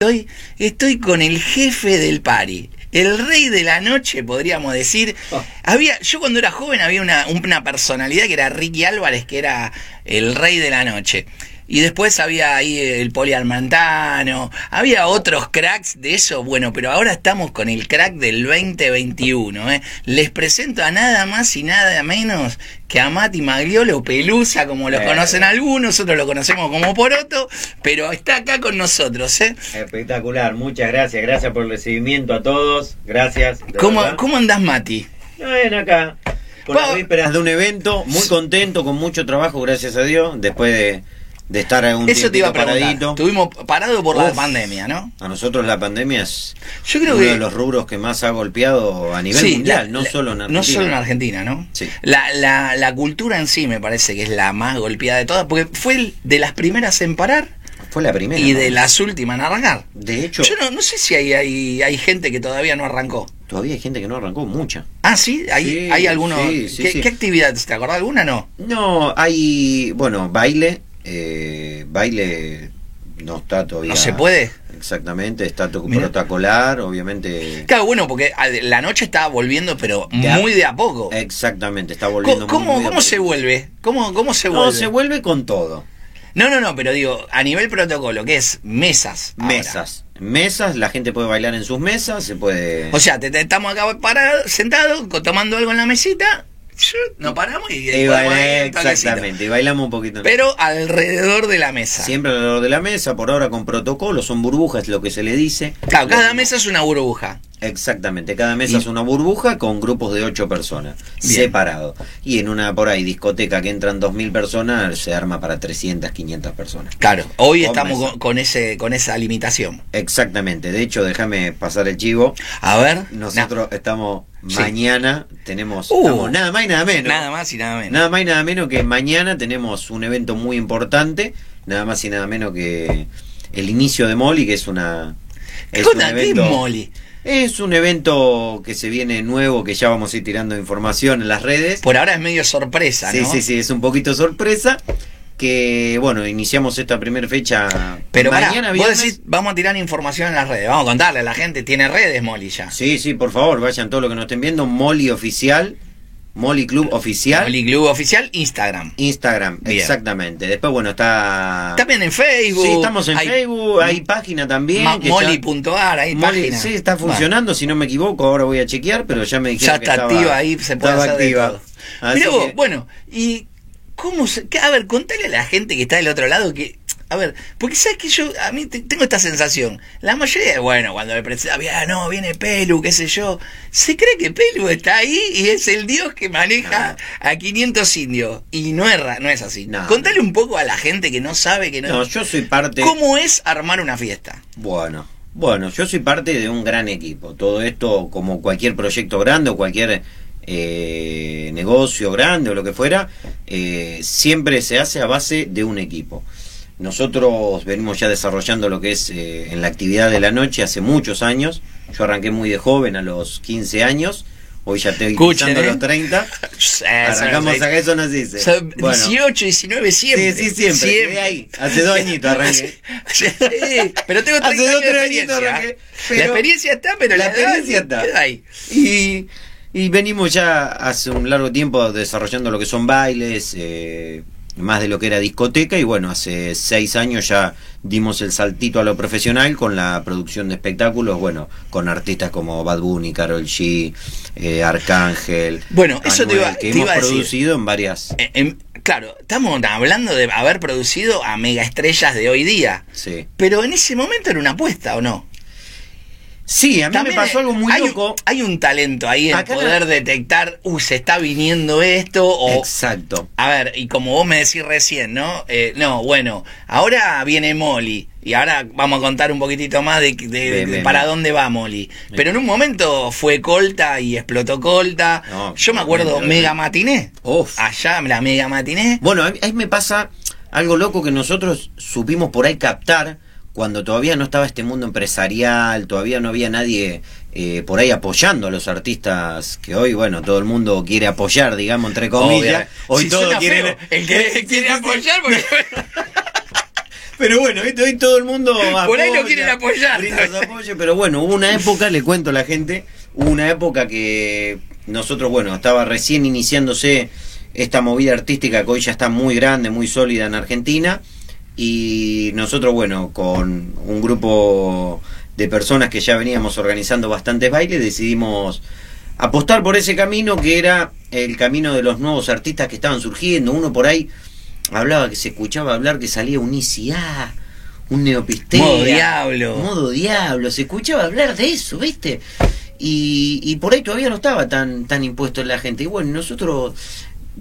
Estoy, estoy con el jefe del pari. El rey de la noche, podríamos decir. Oh. Había, yo cuando era joven había una, una personalidad que era Ricky Álvarez, que era el rey de la noche. Y después había ahí el Poli Almantano, había otros cracks de eso, bueno, pero ahora estamos con el crack del 2021. ¿eh? Les presento a nada más y nada menos que a Mati Magliolo Pelusa, como lo Eh. conocen algunos, otros lo conocemos como Poroto, pero está acá con nosotros. ¿eh? Espectacular, muchas gracias, gracias por el recibimiento a todos, gracias. ¿Cómo, verdad. ¿Cómo andás, Mati? Ven acá, Pa- las vísperas de un evento, muy contento, con mucho trabajo, gracias a Dios, después de, de estar un Eso te iba a paradito. Estuvimos parados por la pandemia, ¿no? A nosotros la pandemia es Yo creo uno que... de los rubros que más ha golpeado a nivel Sí, mundial, la- no la- solo en Argentina. No solo en Argentina, ¿no? Sí. La, la, la cultura en sí me parece que es la más golpeada de todas, porque fue de las primeras en parar Fue la primera. y ¿no? de las últimas en arrancar. De hecho, Yo no, no sé si hay, hay, hay gente que todavía no arrancó. todavía hay gente que no arrancó, mucha. Ah, sí, hay, Sí, hay algunos. sí, sí, ¿Qué, qué actividades? ¿Te acordás alguna? No. No, hay, bueno, baile, eh, baile no está todavía. ¿No se puede? Exactamente, está protocolar, obviamente. Claro, bueno, porque la noche está volviendo, pero muy de a poco. Exactamente, está ¿Cómo, volviendo muy, cómo, de cómo se poco. vuelve? ¿Cómo, cómo se No, vuelve? se vuelve con todo. No, no, no, pero digo, a nivel protocolo, ¿qué es? Mesas. ahora. Mesas. Mesas, la gente puede bailar en sus mesas, se puede. O sea, te, te- estamos acá parados, sentados, tomando algo en la mesita, nos paramos y, Y exactamente, y bailamos un poquito. Pero alrededor de la mesa. Siempre alrededor de la mesa, por ahora con protocolo, son burbujas, lo que se le dice. Claro, cada mesa es una burbuja. Exactamente, cada mesa Y- es una burbuja con grupos de ocho personas, separados. Y en una por ahí discoteca que entran 2.000 personas, se arma para 300, 500 personas. Claro, hoy estamos con ese, con esa limitación. Exactamente, de hecho, déjame pasar el chivo. A ver, Nosotros estamos Sí. mañana, tenemos Uh, estamos nada más y nada menos. nada más y nada menos. Nada más y nada menos que mañana tenemos un evento muy importante, nada más y nada menos que el inicio de Molly, que es una... ¿Qué es un evento- Molly? Es un evento que se viene nuevo, que ya vamos a ir tirando información en las redes. Por ahora es medio sorpresa, Sí, ¿no? sí, sí, es un poquito sorpresa. Que bueno, iniciamos esta primera fecha Pero pará, mañana vos viernes. decís, vamos a tirar información en las redes, vamos a contarle a la gente, tiene redes Molly ya. Sí, sí, por favor, vayan todos los que nos estén viendo. Molly Oficial, Molly Club Oficial, Molly Club Oficial, Instagram. Instagram, Bien. exactamente. Después, bueno, está. También en Facebook. Sí, estamos en hay Facebook, hay página también. que Molly.ar, hay Molly, página. sí, está funcionando, si no me equivoco, ahora voy a chequear, pero ya me dijeron ya que está estaba- activa ahí, se puede hacer de activa. todo. Así Mirá vos, que- bueno, y cómo se, a ver, contale a la gente que está del otro lado que a ver, porque sabes que yo a mí te- tengo esta sensación. La mayoría, bueno, cuando le presenta, "Ah, no, viene Pelu, qué sé yo, se cree que Pelu está ahí y es el dios que maneja a 500 indios y no es ra- no es así. No. Contale un poco a la gente que no sabe que no, No, yo soy parte. cómo es armar una fiesta. Bueno, bueno, yo soy parte de un gran equipo. Todo esto, como cualquier proyecto grande o cualquier eh, negocio grande o lo que fuera, eh, siempre se hace a base de un equipo. Nosotros venimos ya desarrollando lo que es eh, en la actividad de la noche hace muchos años. Yo arranqué muy de joven, a los 15 años. Hoy ya estoy pisando los 30. Arrancamos Eso no a eso nos dice. Bueno. 18, 19, siempre. Sí, sí, siempre. Quedé ahí. Hace dos añitos arranqué. Sí, pero tengo 30 Hace dos, tres añitos arranqué, la experiencia está, pero la, la experiencia edad está. ahí. Y, y venimos ya hace un largo tiempo desarrollando lo que son bailes, eh, más de lo que era discoteca, y bueno, hace seis años ya dimos el saltito a lo profesional con la producción de espectáculos, bueno, con artistas como Bad Bunny, Karol G, eh, Arcángel. Bueno, eso te iba- que te hemos iba a decir. producido en varias. Claro, estamos hablando de haber producido a mega estrellas de hoy día. Sí. Pero en ese momento era una apuesta, ¿o no? Sí, a mí También me pasó algo muy hay loco. hay un talento ahí en poder la- detectar, uh, se está viniendo esto, o Exacto. A ver, y como vos me decís recién, ¿no? Eh, no, bueno, ahora viene Molly. Y ahora vamos a contar un poquitito más de, de- de Bien, bien, para bien. dónde va Molly. Pero en un momento fue Colta y explotó Colta. No, Yo me acuerdo Mega Matiné. Uf. Allá, la Mega Matiné. Bueno, a mí- me pasa algo loco que nosotros supimos por ahí captar cuando todavía no estaba este mundo empresarial, todavía no había nadie eh, por ahí apoyando a los artistas que hoy, bueno, todo el mundo quiere apoyar, digamos, entre comillas. Hoy quieren... feo. El que quiere apoyar porque... Pero bueno, hoy todo el mundo. Por ahí lo apoya, quieren apoyar. pero bueno, hubo una época, le cuento a la gente, hubo una época que nosotros, bueno, estaba recién iniciándose esta movida artística que hoy ya está muy grande, muy sólida en Argentina. Y nosotros, bueno, con un grupo de personas que ya veníamos organizando bastantes bailes, decidimos apostar por ese camino que era el camino de los nuevos artistas que estaban surgiendo. Uno por ahí hablaba que se escuchaba hablar que salía un ICA, un Neopistea. Modo Diablo. Modo Diablo. Se escuchaba hablar de eso, ¿viste? Y, y por ahí todavía no estaba tan, tan impuesto en la gente. Y bueno, nosotros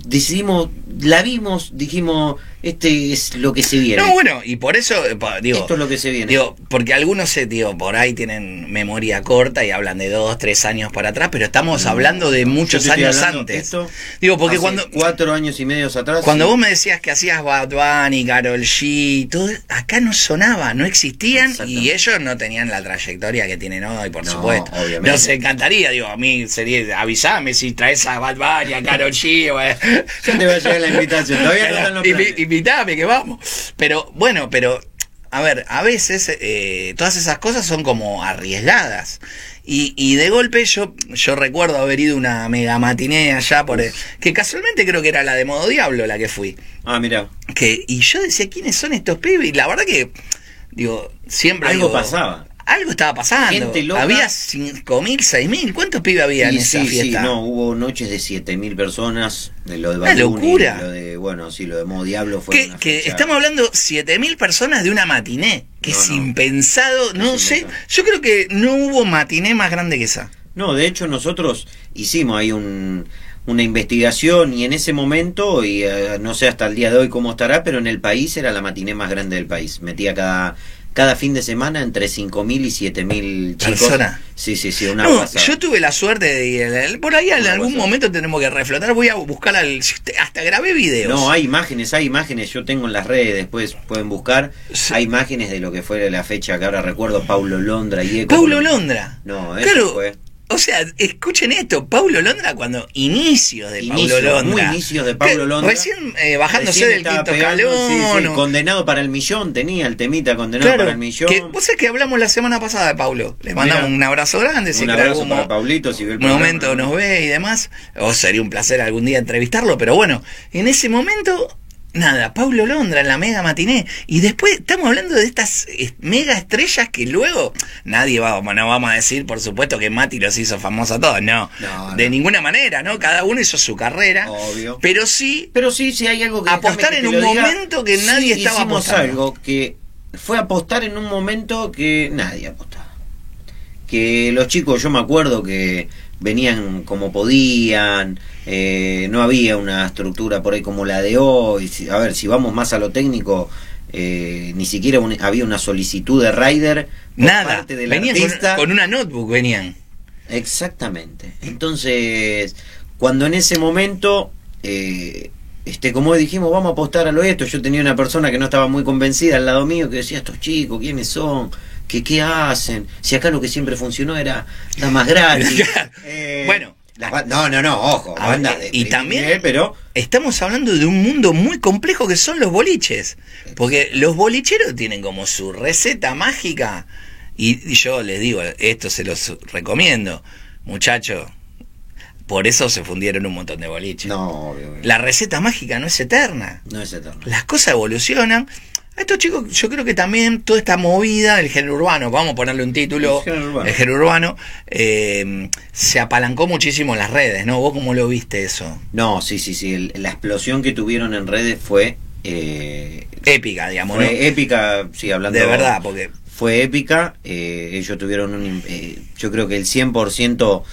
decidimos, la vimos, dijimos, este es lo que se viene. No, bueno, y por eso, eh, digo, Esto es lo que se viene. Digo, porque algunos se, digo, por ahí tienen memoria corta y hablan de dos, tres años para atrás, pero estamos hablando de muchos años antes. esto Digo, porque hace cuando, Cuatro años y medio atrás. cuando sí. vos me decías que hacías Bad Bunny, Karol G, todo, acá no sonaba, no existían y ellos no tenían la trayectoria que tienen hoy, por No, supuesto. obviamente. Nos encantaría, digo, a mí sería, avisame si traes a Bad Bunny, a Karol G, o Ya te va a llegar la invitación. Todavía no están los planes. Invitame, que vamos. Pero bueno, pero a ver, a veces eh, todas esas cosas son como arriesgadas. Y, y de golpe yo, yo recuerdo haber ido una mega matiné allá por el- que casualmente creo que era la de Modo Diablo la que fui. Ah, mira. Que, y yo decía, ¿quiénes son estos pibes? Y la verdad que, digo, siempre. Algo digo, pasaba. Algo estaba pasando. Había 5.000, 6.000. ¿Cuántos pibes había en esa sí, sí, fiesta? no, hubo noches de 7000 personas, de lo de locura. Lo de, bueno, sí, lo de Modo Diablo fue que, una que fecha- estamos hablando 7000 personas de una matiné, que No, es no. impensado, no Es sé, yo creo que no hubo matiné más grande que esa. No, de hecho nosotros hicimos ahí un, una investigación y en ese momento, y eh, no sé hasta el día de hoy cómo estará, pero en el país era la matiné más grande del país. Metía cada, cada fin de semana entre 5.000 y 7.000 chicos. Personas. Sí, sí, sí, una No, yo tuve la suerte de ir, por ahí en Una algún pasada. momento tenemos que reflotar, voy a buscar al, hasta grabé videos. No, hay imágenes, hay imágenes, yo tengo en las redes, después pueden buscar, Sí. hay imágenes de lo que fue la fecha que ahora recuerdo, Paulo Londra y Eco. Paulo Londra. No, eso Claro, fue. O sea, escuchen esto, Paulo Londra cuando inicios de Inicio, Paulo Londra. muy inicios de Paulo Londra. Recién eh, bajándose Recién del quinto pegando, sí, sí, o- condenado para el millón, tenía el temita condenado Claro, para el millón. que, vos sabés que hablamos la semana pasada de Paulo. Le mandamos un abrazo grande. si Un abrazo algún para Paulito, si ve el un programa, momento ¿no? nos ve y demás. O sería un placer algún día entrevistarlo, pero bueno, en ese momento, nada, Paulo Londra en la mega matiné. Y después estamos hablando de estas eh, mega estrellas que luego nadie va, no vamos a decir, por supuesto, que Mati los hizo famosos a todos. No, No, de ninguna manera, ¿no? Cada uno hizo su carrera. Obvio. Pero sí, Pero sí, sí hay algo que Apostar en un momento que nadie Sí, estaba apostando. algo que fue apostar en un momento que nadie apostaba. Que los chicos, yo me acuerdo que venían como podían, eh, no había una estructura por ahí como la de hoy. Si- A ver, si vamos más a lo técnico, eh, ni siquiera un- había una solicitud de rider nada. parte del Venían con, una notebook, venían. Exactamente. Entonces, cuando en ese momento, eh, este, como dijimos, vamos a apostar a lo esto, yo tenía una persona que no estaba muy convencida al lado mío que decía, estos chicos, ¿quiénes son? ¿Qué, qué hacen? Si acá lo que siempre funcionó era la más gratis. Eh, Bueno. No, no, no, ojo, A bandas ver, de y también- nivel, pero Estamos hablando de un mundo muy complejo que son los boliches. Porque los bolicheros tienen como su receta mágica. Y, y yo les digo, esto se los recomiendo. Muchachos, por eso se fundieron un montón de boliches. no, obvio, obvio. La receta mágica no es eterna. no es eterno. Las cosas evolucionan. A estos chicos, yo creo que también toda esta movida del género urbano, vamos a ponerle un título, El género urbano. el género urbano, eh, se apalancó muchísimo en las redes, ¿no? ¿Vos cómo lo viste eso? No, sí, sí, sí, el- la explosión que tuvieron en redes fue... eh, Épica, digamos, fue ¿no? épica, sí, hablando De verdad, porque fue épica. eh, ellos tuvieron un. im- eh, yo creo que el 100%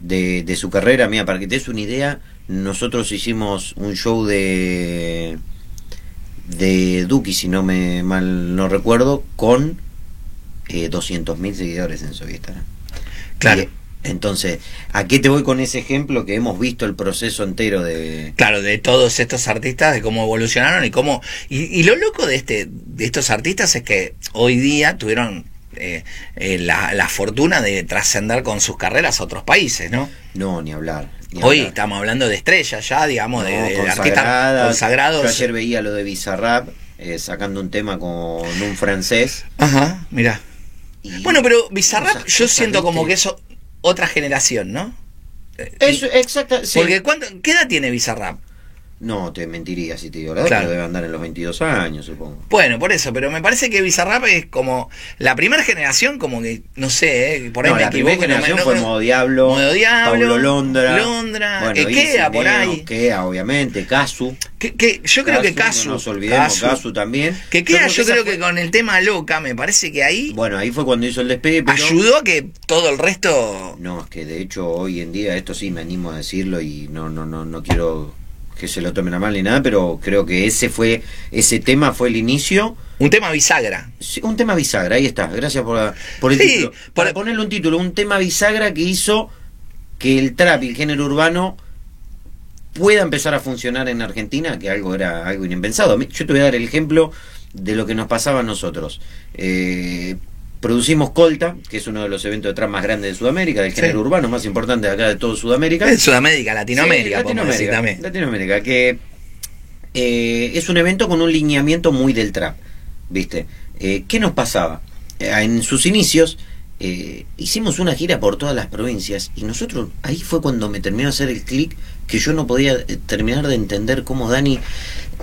de, de su carrera, mira, para que te des una idea, nosotros hicimos un show de. De Duki, si no me mal no recuerdo, con eh, 200.000 seguidores en su Instagram. Claro. Y, entonces, ¿a qué te voy con ese ejemplo que hemos visto el proceso entero de. Claro, de todos estos artistas, de cómo evolucionaron y cómo... Y, y lo loco de, este, de estos artistas es que hoy día tuvieron eh, eh, la, la fortuna de trascender con sus carreras a otros países, ¿no? No, ni hablar. ni Hoy hablar. estamos hablando de estrellas ya, digamos, de, No, de artistas consagrados. Yo ayer veía lo de Bizarrap eh, sacando un tema con un francés. Ajá, mirá. y Bueno, pero Bizarrap yo siento como que eso otra generación, ¿no? Eso, exacta, sí. Porque ¿cuánto, ¿qué edad tiene Bizarrap? No, te mentiría si te digo la verdad, Claro. debe andar en los 22 años, supongo. Bueno, por eso, pero me parece que Bizarrap es como la primera generación, como que, no sé, eh, por ahí no, me la primera equivoco. no me- generación no- fue no- Modo Diablo, Modo Diablo, Pablo Londra, Londra, bueno, por ahí. Ekea, obviamente, Casu. Que, que yo creo que no Casu, nos olvidemos, Casu, también. que queda, yo creo fue- que con el tema loca, me parece que ahí Bueno, ahí fue cuando hizo el despegue, pero... ayudó a que todo el resto. No, es que de hecho hoy en día, esto sí me animo a decirlo y no, no, no, no quiero que se lo tomen a mal ni nada, pero creo que ese fue, ese tema fue el inicio. Un tema bisagra. Sí, Un tema bisagra, ahí está, gracias por, por el Sí, título. Para ponerle un título, un tema bisagra que hizo que el trap y el género urbano pueda empezar a funcionar en Argentina, que algo era algo inimpensado. Yo te voy a dar el ejemplo de lo que nos pasaba a nosotros. Eh, producimos Colta, que es uno de los eventos de trap más grandes de Sudamérica, del Sí. género urbano más importante de acá de todo Sudamérica. En Sudamérica, Latinoamérica, Sí, decir también. Latinoamérica, que eh, es un evento con un lineamiento muy del trap, ¿viste? Eh, ¿Qué nos pasaba? Eh, en sus inicios eh, hicimos una gira por todas las provincias y nosotros, ahí fue cuando me terminó de hacer el clic que yo no podía terminar de entender cómo Dani,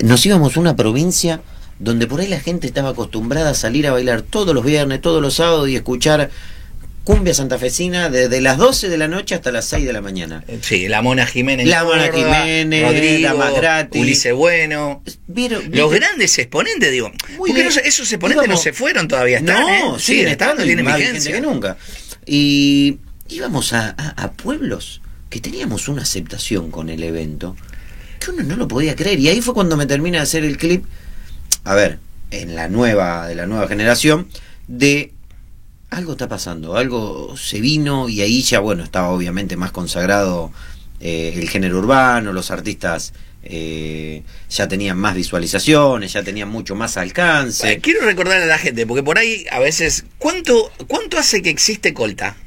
nos íbamos a una provincia donde por ahí la gente estaba acostumbrada a salir a bailar todos los viernes, todos los sábados y escuchar cumbia santafesina desde las 12 de la noche hasta las 6 de la mañana. Sí, la Mona Jiménez. La Mona Jiménez, Rodrigo, la. Ulises Bueno. ¿Vieron- Los grandes exponentes, digo. Porque no esos exponentes Íbamos- no se fueron todavía. Están, no, ¿eh? siguen estando, tienen más vigencia. que nunca. Y íbamos a, a- a pueblos que teníamos una aceptación con el evento que uno no lo podía creer. Y ahí fue cuando me termina de hacer el clip, a ver, en la nueva, de la nueva generación, de algo está pasando, algo se vino y ahí ya, bueno, estaba obviamente más consagrado eh, el género urbano, los artistas eh, ya tenían más visualizaciones, ya tenían mucho más alcance. Eh, Quiero recordar a la gente, porque por ahí a veces. ¿Cuánto, cuánto hace que existe Colta?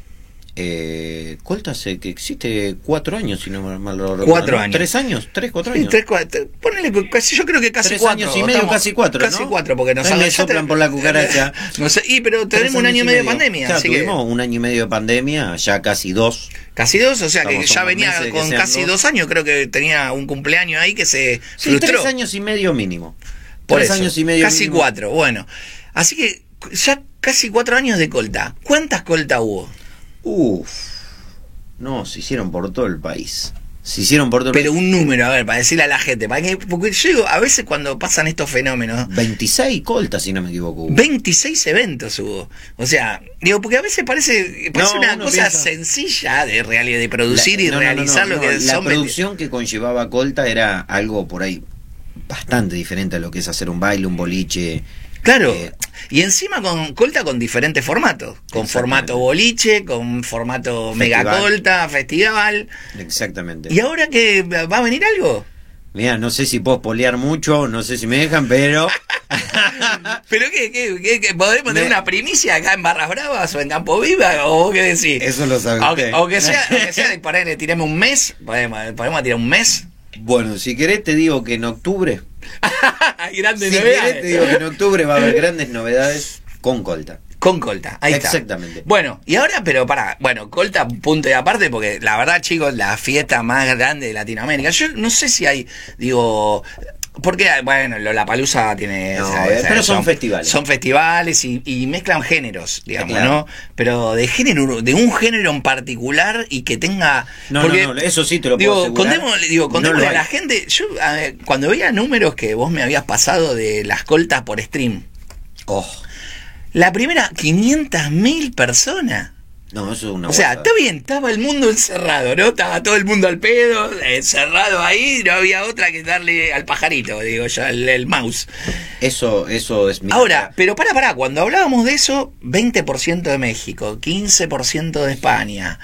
Eh, Colta hace que existe cuatro años, si no mal lo recuerdo. Cuatro ¿no? años. ¿Tres años? ¿Tres, cuatro Sí, años? tres, cuatro, ponele que casi, yo creo que casi Tres cuatro. años y medio, casi cuatro, Casi ¿no? cuatro, porque nos soplan por la cucaracha. No sé, y pero tenemos un año y medio de pandemia, Claro, así que tuvimos un año y medio de pandemia, ya casi dos. casi dos, o sea que Estamos ya venía que con casi dos. dos años, creo que tenía un cumpleaños ahí que se Sí, frustró. tres años y medio mínimo. Por tres eso, años y medio Casi mínimo. cuatro, bueno. Así que ya casi cuatro años de colta. ¿Cuántas coltas hubo? Uf. No, se hicieron por todo el país. Se hicieron por todo el Pero un número, a ver, para decirle a la gente. Para que, porque yo digo, a veces cuando pasan estos fenómenos, 26 coltas, si no me equivoco. hubo. 26 eventos hubo. O sea, digo, porque a veces parece, parece No, una cosa piensa- sencilla de, real, de producir La- y no, realizar no, lo que La son. producción que conllevaba Colta era algo por ahí bastante diferente a lo que es hacer un baile, un boliche. Claro. Eh, y encima con colta con diferentes formatos. Con formato boliche, con formato mega Festival. colta, festival. Exactamente. ¿Y ahora que va a venir algo? Mira, no sé si puedo polear mucho, no sé si me dejan, pero. ¿Pero qué? qué, qué- qué? ¿Podemos tener Me- una primicia acá en Barras Bravas o en Campo Viva? ¿O vos qué decís? Eso lo sabe Aunque, aunque sea, aunque sea por ahí le tiremos un mes, podemos, podemos tirar un mes. Bueno, si querés te digo que en octubre. Hay grandes Si novedades. te digo que en octubre va a haber grandes novedades con Colta. Con Colta, ahí está. Exactamente. Bueno, y ahora, pero para, bueno, Colta, punto y aparte, porque la verdad, chicos, la fiesta más grande de Latinoamérica. Yo no sé si hay, digo, porque, bueno, la palusa tiene. No, eh, pero son festivales. Son festivales y, y mezclan géneros, digamos, Claro. ¿no? Pero de género, de un género en particular y que tenga. No, porque, no, no, eso sí te lo digo, puedo. Contémosle, digo, contémosle a la gente. Yo, a ver, cuando veía números que vos me habías pasado de las coltas por stream. Oh, La primera, 500 mil personas. No, eso es una O sea, está bien, estaba el mundo encerrado, ¿no? Estaba todo el mundo al pedo, encerrado ahí, no había otra que darle al pajarito, digo yo, el, el mouse. Eso, eso es mi. Ahora, pero para, para, cuando hablábamos de eso, 20% de México, 15% de España.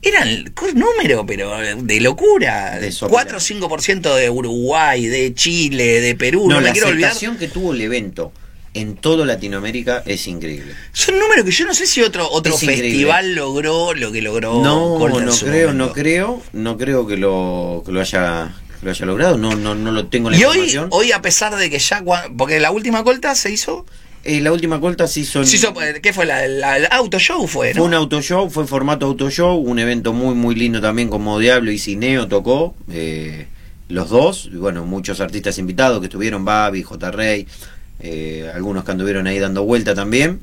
Eran números, pero de locura. De 4 o 5% de Uruguay, de Chile, de Perú, no, no, me la quiero olvidar. que tuvo el evento en toda Latinoamérica es increíble. Son números que yo no sé si otro otro Es increíble. festival logró lo que logró no, en no creo, momento. no creo, no creo que lo, que lo haya que lo haya logrado, no, no, no lo tengo la Y hoy, información. hoy, a pesar de que ya. Porque la última colta se hizo. Eh, la última colta se hizo en- Se hizo eh, ¿Qué fue? La, la- el auto show fue, Fue un auto show, fue en formato auto show, un evento muy muy lindo también como Diablo y Cineo tocó, eh, los dos, y bueno, muchos artistas invitados que estuvieron, Babi, J. Rey, eh, algunos que anduvieron ahí dando vuelta también.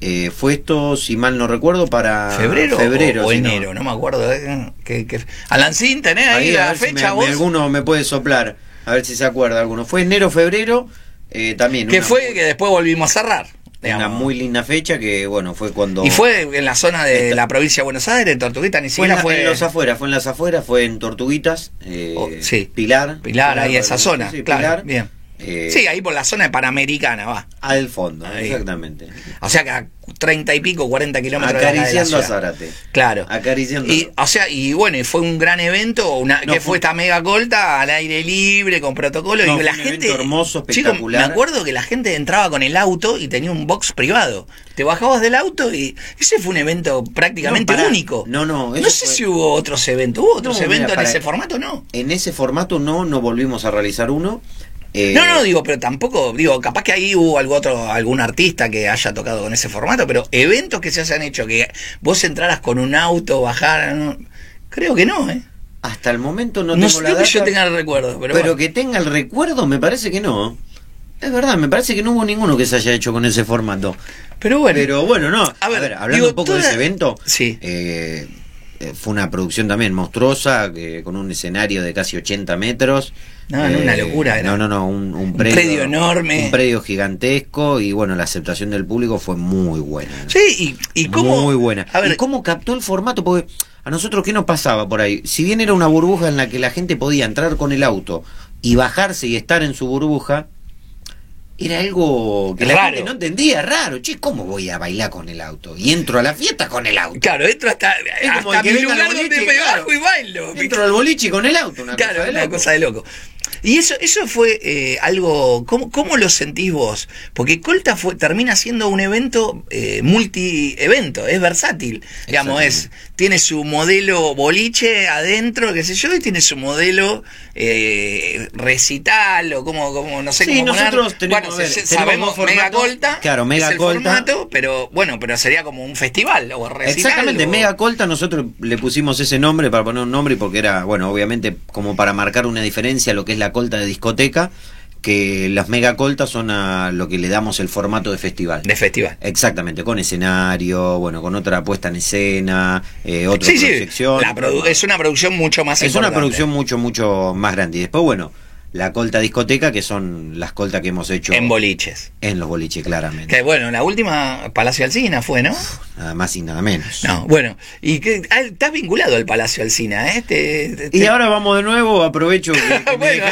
Eh, fue esto, si mal no recuerdo, para ¿Febrero, febrero o, o si no. enero? No. me acuerdo. eh, que, que- Alancín, ¿tenés ahí, la ver si fecha me- vos? me- alguno me puede soplar, a ver si se acuerda alguno. Fue enero, febrero, eh, también. que fue muy- que después volvimos a cerrar. Una muy linda fecha que, bueno, fue cuando... Y fue en la zona de Esta- la provincia de Buenos Aires, en Tortuguita, ni Fue en, siquiera fue. en los afueras, fue en las afueras, fue en Tortuguitas, eh, Oh, sí. Pilar. Pilar, ahí esa para- zona, sí, claro, Pilar, bien. Eh, Sí, ahí por la zona de Panamericana, va. Al fondo, Ahí. exactamente. O sea que a 30 y pico, 40 kilómetros de acá de la Acariciando a. Zárate. Claro. Acariciando. Y, o sea, y bueno, y fue un gran evento, una, No, que fue- fue esta mega colta al aire libre, con protocolo, No, y la un gente. evento hermoso, Chicos, espectacular. me acuerdo que la gente entraba con el auto y tenía un box privado. Te bajabas del auto y ese fue un evento prácticamente No, único. No, no, No sé fue- si hubo otros eventos. ¿Hubo otros mira, eventos en ese formato? No. En ese formato no, no volvimos a realizar uno. Eh, No, no, digo, pero tampoco, digo, capaz que ahí hubo algo otro, algún artista que haya tocado con ese formato, pero eventos que se hayan hecho, que vos entraras con un auto, bajaras, no, creo que no, ¿eh? Hasta el momento no, No, tengo la creo que data, yo tenga el recuerdo, pero, pero, bueno. que tenga el recuerdo me parece que no. Es verdad, me parece que no hubo ninguno que se haya hecho con ese formato. pero bueno. Pero bueno, no. A ver, ver, hablando digo, un poco de ese evento, Sí. eh, fue una producción también monstruosa, que- con un escenario de casi 80 metros. No, no, una locura era. No, no, no, un, un predio predio, enorme. Un predio gigantesco y bueno, la aceptación del público fue muy buena. Sí, y, y cómo... Muy buena. A ver, ¿Y cómo captó el formato? Porque a nosotros, ¿qué nos pasaba por ahí? Si bien era una burbuja en la que la gente podía entrar con el auto y bajarse y estar en su burbuja, era algo que la Raro. gente no entendía, raro. Che, ¿cómo voy a bailar con el auto? Y entro a la fiesta con el auto. claro, entro hasta, como hasta que mi lugar donde boliche, me claro. bajo y bailo. Entro al boliche con el auto, una Claro, cosa de una loco. cosa de loco. Y eso, eso fue eh, algo, ¿cómo, ¿cómo lo sentís vos? Porque Colta fue, termina siendo un evento eh, multi-evento, es versátil. Digamos, es, tiene su modelo boliche adentro, qué sé yo, y tiene su modelo eh, recital, o como, como no sé Sí, cómo nosotros tenemos, Bueno, ver, tenemos sabemos dos Mega. Colta. Claro, Mega es el Colta. formato, pero bueno, pero sería como un festival o recital. Exactamente, o- Mega Colta nosotros le pusimos ese nombre para poner un nombre porque era, bueno, obviamente como para marcar una diferencia a lo que es la colta de discoteca, que las Mega Coltas son a lo que le damos el formato de festival. De festival. Exactamente, con escenario, bueno, con otra puesta en escena, eh, otra Sí, sí, proyección. la es una producción mucho más Es una producción mucho, mucho más grande. Y después, bueno, la colta discoteca, que son las coltas que hemos hecho En boliches. en los boliches, claramente. Que bueno, la última Palacio Alsina fue, ¿no? Nada más y nada menos. No, bueno, y que ah, estás vinculado al Palacio Alsina, ¿eh? Te- te- Y ahora vamos de nuevo, aprovecho que, que bueno,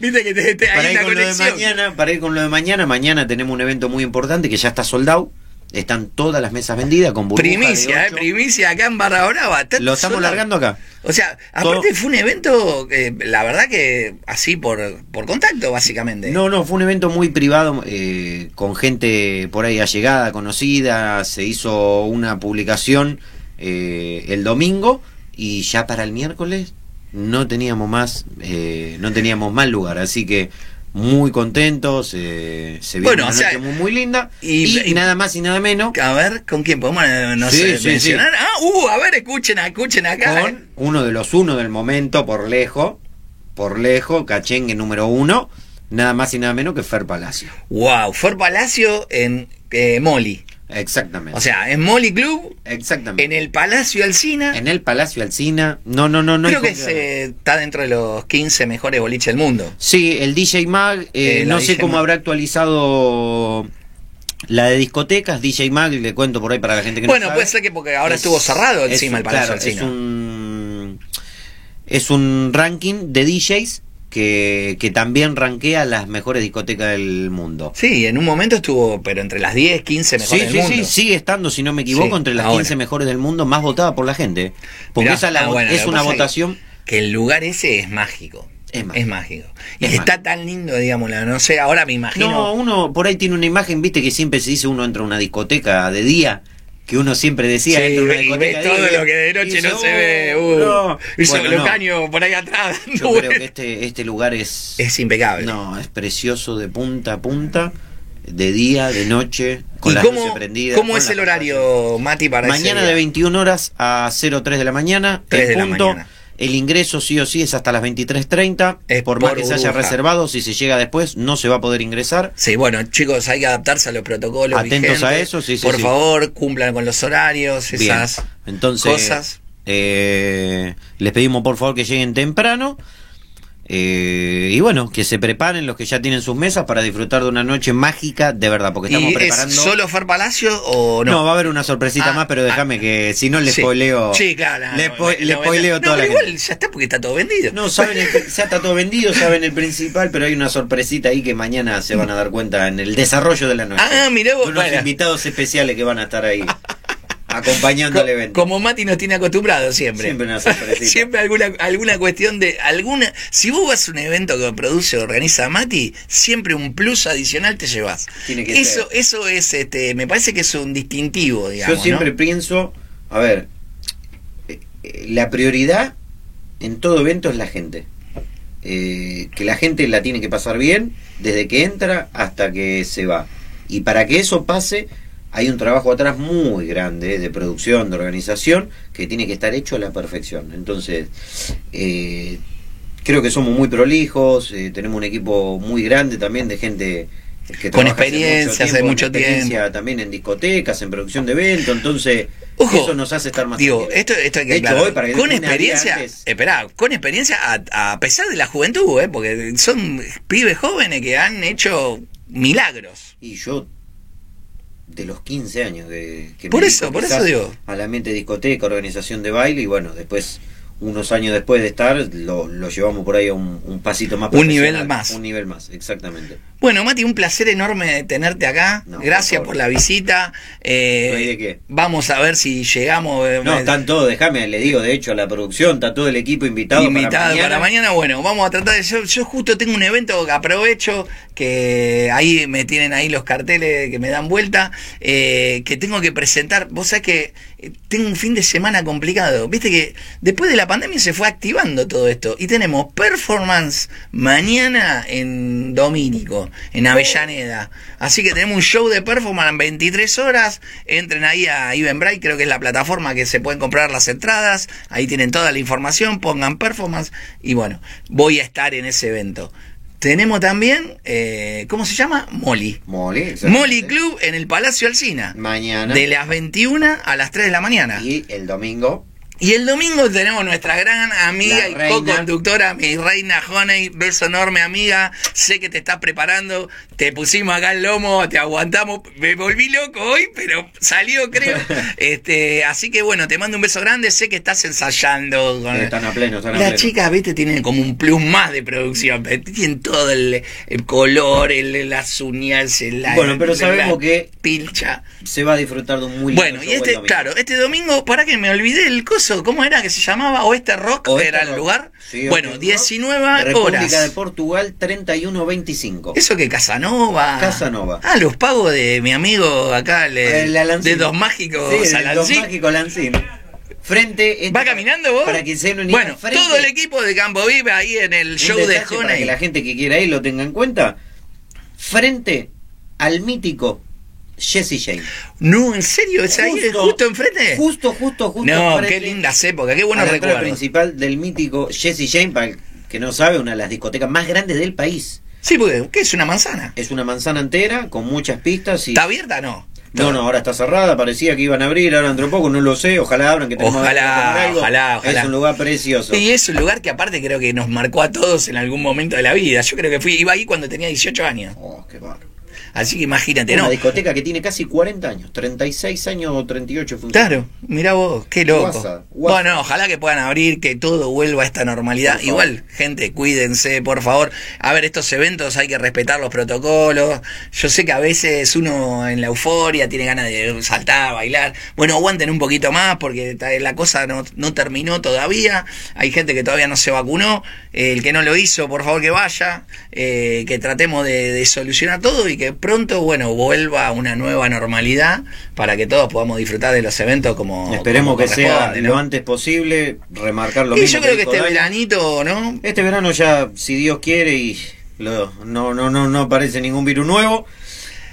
viste que te, te- para hay ir una con lo de conexión. mañana, para ir con lo de mañana, mañana tenemos un evento muy importante que ya está soldado, están todas las mesas vendidas con Primicia, ¿eh? Primicia acá en Barra Brava. Lo estamos sola- largando acá. O sea, aparte Todo- fue un evento, eh, la verdad que así por, por contacto, básicamente. No, no, fue un evento muy privado, eh, con gente por ahí allegada, conocida, se hizo una publicación eh, el domingo y ya para el miércoles no teníamos más, eh, no teníamos más lugar, así que muy contentos, eh, se vio Bueno, una o sea, noche muy, muy linda y- y, y- nada más y nada menos A ver, ¿con quién podemos eh, no Sí, sé, sí, mencionar? Ah, uh, a ver, escuchen, escuchen acá. con eh. uno de los uno del momento por lejos, por lejos, cachengue número uno, nada más y nada menos que Fer Palacio. Wow, Fer Palacio en eh, Moli. Exactamente. O sea, en Moli Club, Exactamente. en el Palacio Alsina. En el Palacio Alcina. No, no, no, no. creo que está dentro de los 15 mejores boliches del mundo. Sí, el DJ Mag, eh, Eh, no sé DJ cómo Mag. habrá actualizado la de discotecas. DJ Mag, le cuento por ahí para la gente que Bueno, no sabe. puede ser que porque ahora Es- estuvo cerrado encima el Palacio claro, Alsina. Es un, es un ranking de DJs que, que también rankea las mejores discotecas del mundo. Sí, en un momento estuvo, pero entre las 10, 15 mejores Sí, del sí, mundo. sí, sigue estando, si no me equivoco, Sí, entre las ahora. 15 mejores del mundo más votada por la gente. Porque Mirá, esa la ah, vo- bueno, es que una que- votación. Que el lugar ese es mágico. Es mágico. Es mágico. Y Es está mágico. tan lindo, digamos, no sé, ahora me imagino. No, uno por ahí tiene una imagen, viste que siempre se dice uno entra a una discoteca de día que uno siempre decía. Sí, entra a una y discoteca ves todo y- lo que de noche y no se ve. "Oh, Uh, no". Hizo Bueno, no. caños por ahí atrás. Yo creo que este, este lugar es. Es impecable. No, es precioso de punta a punta, de día, de noche, con ¿Y las luces cómo, prendidas. cómo es la el horario, Mati, para Mañana de 21 horas a 03 de la mañana. 3 en de la punto. mañana. El ingreso sí o sí es hasta las 23.30. Es por por más que se haya reservado, si se llega después no se va a poder ingresar. Sí, bueno, chicos, hay que adaptarse a los protocolos. Atentos vigentes. a eso, sí, sí, Por sí. favor, cumplan con los horarios, Bien. esas Entonces, cosas. eh, les pedimos por favor que lleguen temprano. Eh, y bueno, que se preparen los que ya tienen sus mesas para disfrutar de una noche mágica de verdad, porque estamos ¿Y preparando. es solo Fer Palacio o no? no? va a haber una sorpresita Ah, más, pero déjame que si no le Sí. spoileo. Sí, claro. Le, no, spo- no, le no, spoileo toda la gente. igual ya está porque está todo vendido. No, saben el, ya está todo vendido, saben el principal, pero hay una sorpresita ahí que mañana se van a dar cuenta en el desarrollo de la noche. Ah, mirá vos, Unos bueno. invitados especiales que van a estar ahí acompañando Co- el evento. Como Mati nos tiene acostumbrado siempre. Siempre sorpresita. siempre alguna, alguna cuestión de alguna. Si vos vas a un evento que produce o organiza Mati, siempre un plus adicional te llevas. Tiene que eso, ser. eso es, este, me parece que es un distintivo, digamos. Yo siempre ¿no? pienso, a ver, eh, eh, la prioridad en todo evento es la gente. Eh, que la gente la tiene que pasar bien desde que entra hasta que se va. Y para que eso pase, hay un trabajo atrás muy grande de producción, de organización, que tiene que estar hecho a la perfección. Entonces, eh, creo que somos muy prolijos, eh, tenemos un equipo muy grande también de gente que Con experiencia, hace mucho experiencia tiempo. también en discotecas, en producción de eventos, entonces Ojo, eso nos hace estar más Digo, esto, esto hay que De hecho, hoy, para que con experiencia, antes- esperá, con experiencia a, a pesar de la juventud, ¿eh? porque son pibes jóvenes que han hecho milagros. Y yo, de los 15 años que, que Por eso, por eso digo. Al ambiente de discoteca, organización de baile, y bueno, después, unos años después de estar, lo, lo llevamos por ahí a un, un pasito más Un nivel más. Un nivel más, exactamente. Bueno, Mati, un placer enorme tenerte acá. No, Gracias por la visita. Eh, No hay de qué. Vamos a ver si llegamos. eh, No, están todos, déjame, le digo, de hecho, a la producción, está todo el equipo invitado, invitado para mañana. Bueno, vamos a tratar de. Yo, yo justo tengo un evento que aprovecho, que ahí me tienen ahí los carteles que me dan vuelta, eh, que tengo que presentar. Vos sabés que tengo un fin de semana complicado. Viste que después de la pandemia se fue activando todo esto. Y tenemos performance mañana en Domínico, en Avellaneda. Así que tenemos un show de performance en 23 horas. Entren ahí a Eventbrite, creo que es la plataforma que se pueden comprar las entradas. Ahí tienen toda la información, pongan performance. Y bueno, voy a estar en ese evento. Tenemos también, eh, ¿cómo se llama? Molly. Molly. Molly Club en el Palacio Alsina. Mañana. De las 21 a las 3 de la mañana. Y el domingo, Y el domingo tenemos nuestra gran amiga La y co-conductora, mi reina Honey, beso enorme amiga, sé que te estás preparando, te pusimos acá el lomo, te aguantamos, me volví loco hoy, pero salió creo. este, así que bueno, te mando un beso grande, sé que estás ensayando con están a pleno, están a las pleno. chicas, viste, tienen como un plus más de producción, tienen todo el, el color, el, las uñas, el, Bueno, pero la sabemos que pilcha. se va a disfrutar de un muy lindo Bueno, y este, claro, este domingo, para que me olvidé el coso, ¿cómo era que se llamaba? Oeste Rock Oeste era el Rock. lugar. Sí, bueno, Oeste Rock. 19 República de horas. Portugal 3125. Eso que Casanova. Casanova. Ah, los pagos de mi amigo acá, le- Alancín. de Dos Mágicos Sí, Dos. Mágicos Lancín. Frente. ¿Va caminando vos? Para que se Bueno, frente- todo el equipo de Campo Vive ahí en el show de detalle Para que Honey. la gente que quiera ir lo tenga en cuenta. Frente al mítico Jesse James. No, en serio, es ahí, justo enfrente. Justo, justo, justo. no, enfrente qué lindas épocas, qué buenos recuerdos. principal del mítico Jesse James, para el que no sabe, una de las discotecas más grandes del país. Sí, porque ¿qué es una manzana? Es una manzana entera con muchas pistas y ¿Está abierta? No. No, no, ahora está cerrada, parecía que iban a abrir, ahora dentro de poco, no lo sé, ojalá abran, que tenemos Ojalá, algo. ojalá, ojalá. Es un lugar precioso. Y es un lugar que aparte creo que nos marcó a todos en algún momento de la vida. Yo creo que fui, iba ahí cuando tenía 18 años. Oh, qué bárbaro. Así que imagínate, Una ¿no? discoteca que tiene casi 40 años, 36 años o 38 funciona. Claro, mira vos, qué loco. Guasa, guasa. Bueno, ojalá que puedan abrir, que todo vuelva a esta normalidad. Igual, gente, cuídense, por favor. A ver, estos eventos hay que respetar los protocolos. Yo sé que a veces uno en la euforia tiene ganas de saltar, bailar. Bueno, aguanten un poquito más porque la cosa no, no terminó todavía. Hay gente que todavía no se vacunó. El que no lo hizo, por favor que vaya. Eh, que tratemos de, de solucionar todo y que pronto, bueno, vuelva una nueva normalidad para que todos podamos disfrutar de los eventos como esperemos como que sea lo antes posible, remarcar lo Y mismo. yo creo que dijo este veranito, ¿no? Este verano ya, si Dios quiere y lo- no, no, no, no aparece ningún virus nuevo,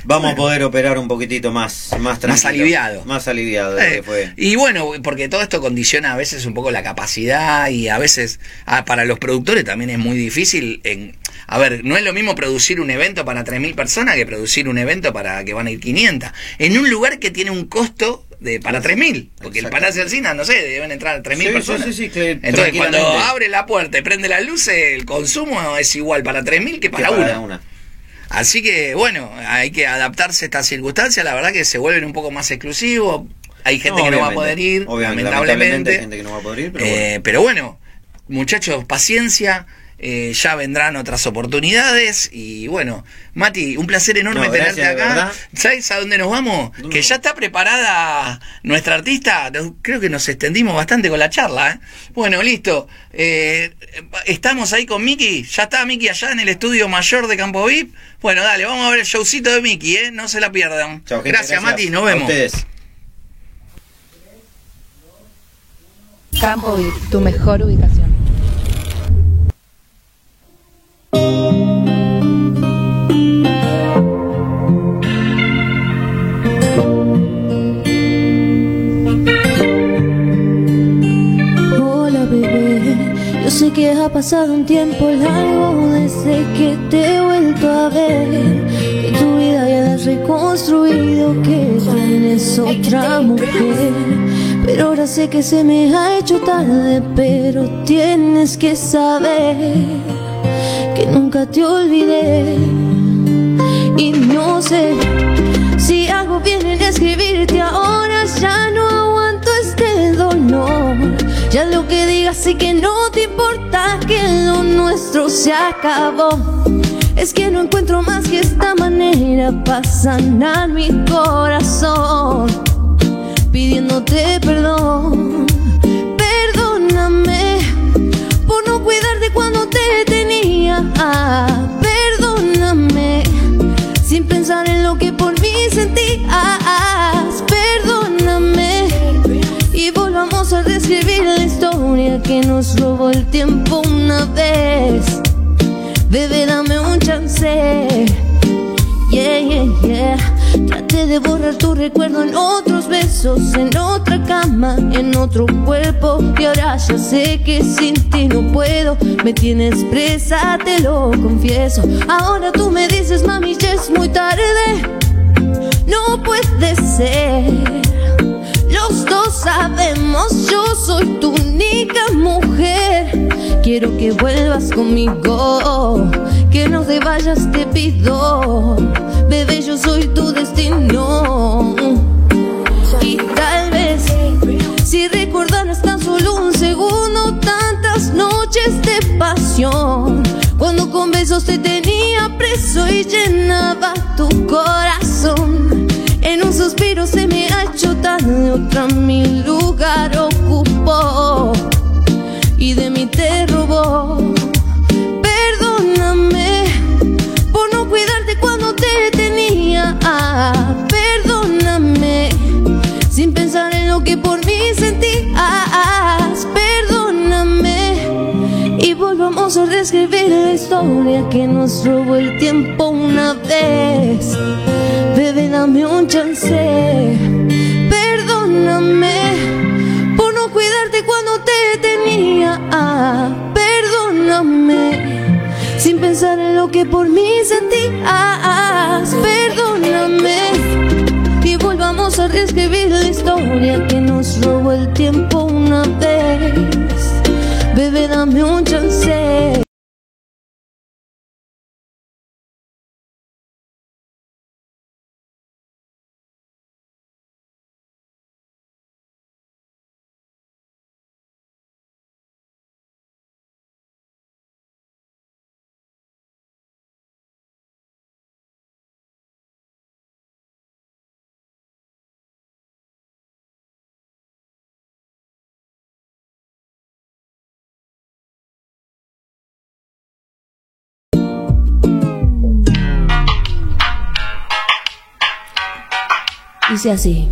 vamos a poder operar un poquitito más, más tranquilo. aliviado. Más aliviado de lo Eh, que fue. y bueno, porque todo esto condiciona a veces un poco la capacidad y a veces ah, para los productores también es muy difícil. En, a ver, no es lo mismo producir un evento para 3.000 personas que producir un evento para que van a ir 500. En un lugar que tiene un costo de para 3.000. Porque el. Palacio Alcina, no sé, deben entrar 3.000 Sí, personas. sí, sí, sí, que Entonces, cuando abre la puerta y prende las luces, el consumo es igual para 3.000 que Que para, para una. una. Así que, bueno, hay que adaptarse a estas circunstancias. La verdad que se vuelven un poco más exclusivos. Hay gente que no va a poder ir, obviamente, lamentablemente. hay gente que no va a poder ir, pero Eh, bueno. pero bueno, muchachos, paciencia. Eh, ya vendrán otras oportunidades. Y bueno, Mati, un placer enorme No, tenerte gracias, acá. ¿Sabes a dónde nos vamos? ¿Dónde Que ya está preparada nuestra artista. Creo que nos extendimos bastante con la charla. ¿eh? Bueno, listo. Eh, estamos ahí con Miki. Ya está Miki allá en el estudio mayor de Campo VIP. Bueno, dale, vamos a ver el showcito de Miki, ¿eh? No se la pierdan. Gente, gracias, Mati, nos A vemos. ustedes. Campo VIP, tu mejor ubicación. Pasado un tiempo largo desde que te he vuelto a ver. Que tu vida ya la has reconstruido, que tienes otra mujer. Pero ahora sé que se me ha hecho tarde, pero tienes que saber que nunca te olvidé. Y no sé si hago bien en escribirte ahora, ya no aguanto este dolor. Ya lo que digas sé que no te importa que lo nuestro se acabó. Es que no encuentro más que esta manera para sanar mi corazón. Pidiéndote perdón. Robó el tiempo una vez. Bebé, dame un chance. Yeah, yeah, yeah. Traté de borrar tu recuerdo en otros besos, en otra cama, en otro cuerpo. Y ahora ya sé que sin ti no puedo. Me tienes presa, te lo confieso. Ahora tú me dices, mami, ya es muy tarde. No puede ser. Los sabemos, yo soy tu única mujer. Quiero que vuelvas conmigo, que no te vayas, te pido. Bebé, yo soy tu destino. Y tal vez, si recordaras tan solo un segundo, tantas noches de pasión. Cuando con besos te tenía preso y llenaba tu corazón. Otra mi lugar ocupó y de mí te robó. Perdóname por no cuidarte cuando te tenía. Perdóname sin pensar en lo que por mí sentías. Perdóname y volvamos a reescribir la historia que nos robó el tiempo una vez. Bebé, dame un chance. Perdóname por no cuidarte cuando te tenía. Ah, perdóname sin pensar en lo que por mí sentías. Perdóname y volvamos a reescribir la historia que nos robó el tiempo una vez. Bebé, dame un chance. Dice así.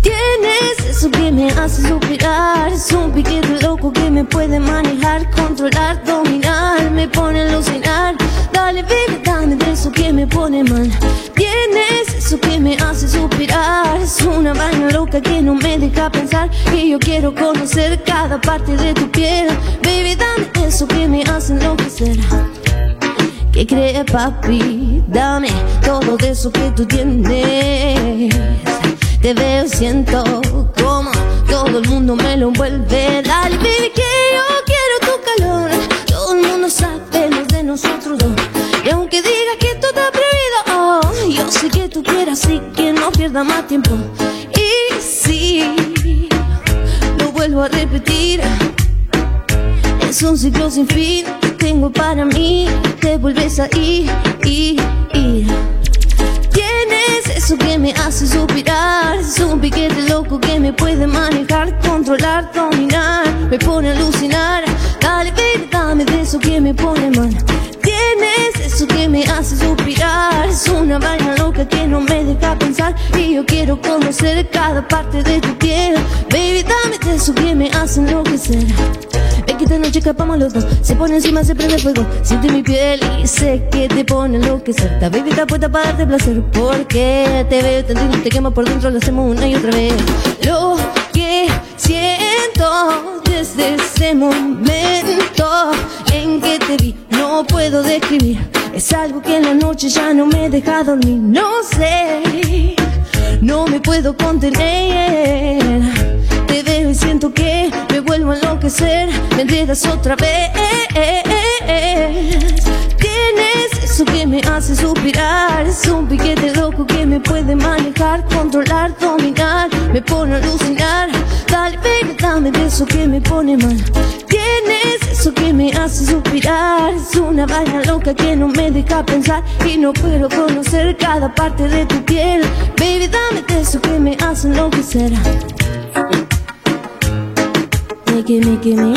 Tienes eso que me hace suspirar, es un piquete loco que me puede manejar, controlar, dominar, me pone a alucinar. Dale, baby, dame eso que me pone mal. Tienes eso que me hace suspirar, es una vaina loca que no me deja pensar. Y yo quiero conocer cada parte de tu piel. Baby, dame eso que me hace enloquecer. ¿Qué crees, papi? Dame todo eso que tú tienes. Te veo, siento como todo el mundo me lo envuelve. Dale, baby, que yo quiero tu calor. Todo el mundo sabe más de nosotros dos. Y aunque digas que esto está prohibido, oh, yo sé que tú quieras, así que no pierda más tiempo. Y sí, lo vuelvo a repetir. Es un ciclo sin fin tengo para mí. Te vuelves a ir, ir, ir. Tienes eso que me hace suspirar. Es un piquete loco que me puede manejar, controlar, dominar. Me pone a alucinar. Dale, baby, dame de eso que me pone mal. Tienes eso que me hace suspirar. Es una vaina loca que no me deja pensar. Y yo quiero conocer cada parte de tu piel. Baby, dame de eso que me hace enloquecer. Ve que esta noche escapamos los dos. Se pone encima, se prende fuego. Siente mi piel y sé que te pone enloquecer. La baby está puesta para darte placer. Porque te veo, te entiendo, te quema por dentro. Lo hacemos una y otra vez. Lo que siento desde ese momento en que te vi, no puedo describir. Es algo que en la noche ya no me deja dormir. No sé, no me puedo contener. Me enredas otra vez. Tienes eso que me hace suspirar. Es un piquete loco que me puede manejar, controlar, dominar. Me pone a alucinar. Dale, baby, dame de eso que me pone mal. Tienes eso que me hace suspirar. Es una vaina loca que no me deja pensar. Y no puedo conocer cada parte de tu piel. Baby, dame de eso que me hace enloquecer. It, make it, me.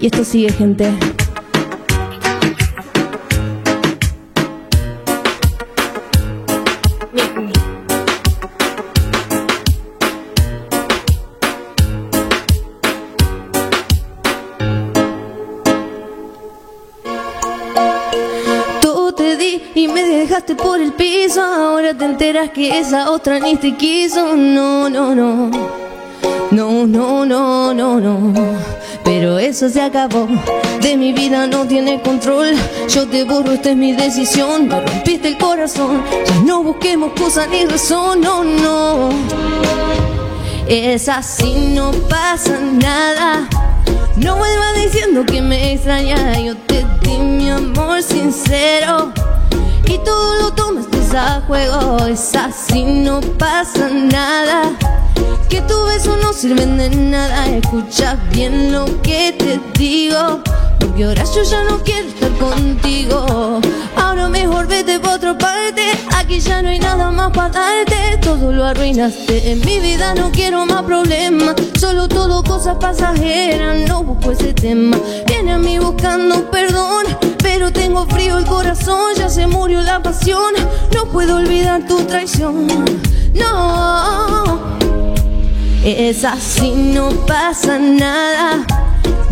Y esto sigue, gente. Y me dejaste por el piso. Ahora te enteras que esa otra ni te quiso. No, no. No, no, no. Pero eso se acabó. De mi vida no tiene control. Yo te borro, esta es mi decisión. Me rompiste el corazón. Ya no busquemos cosas ni razón. No, no. Es así, no pasa nada. No vuelvas diciendo que me extraña. Yo te di mi amor sincero. Y tú lo tomaste a juego. Es así, no pasa nada. Que tu beso no sirven de nada. Escucha bien lo que te digo. Porque ahora yo ya no quiero estar contigo. Ahora mejor vete por otra parte. Aquí ya no hay nada más para darte. Todo lo arruinaste. En mi vida no quiero más problemas. Solo todo cosas pasajeras. No busco ese tema. Viene a mí buscando perdón. Pero tengo frío el corazón. Ya se murió la pasión. No puedo olvidar tu traición. No. Es así, no pasa nada.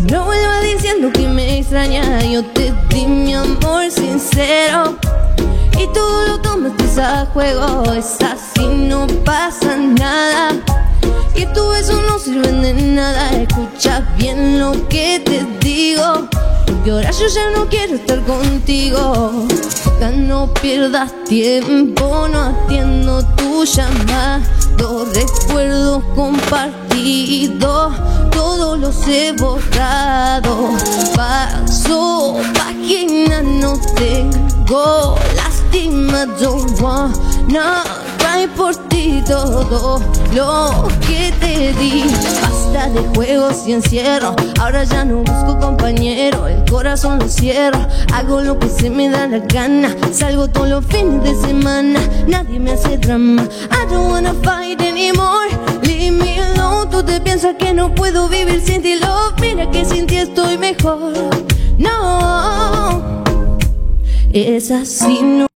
No vuelvas diciendo que me extraña. Yo te di mi amor sincero. Y tú lo juego. Es así, no pasa nada. Y tu beso no sirven de nada. Escucha bien lo que te digo. Porque ahora yo ya no quiero estar contigo. Ya no pierdas tiempo, no atiendo tu llamado. Recuerdos compartidos, todos los he borrado. Paso página, no tengo don't wanna cry por ti todo lo que te di. Basta de juegos y encierro, ahora ya no busco compañero, el corazón lo cierro, hago lo que se me da la gana, salgo todos los fines de semana, nadie me hace drama. I don't wanna fight anymore, leave me alone. Tú te piensas que no puedo vivir sin ti, love, mira que sin ti estoy mejor. No, es así, no.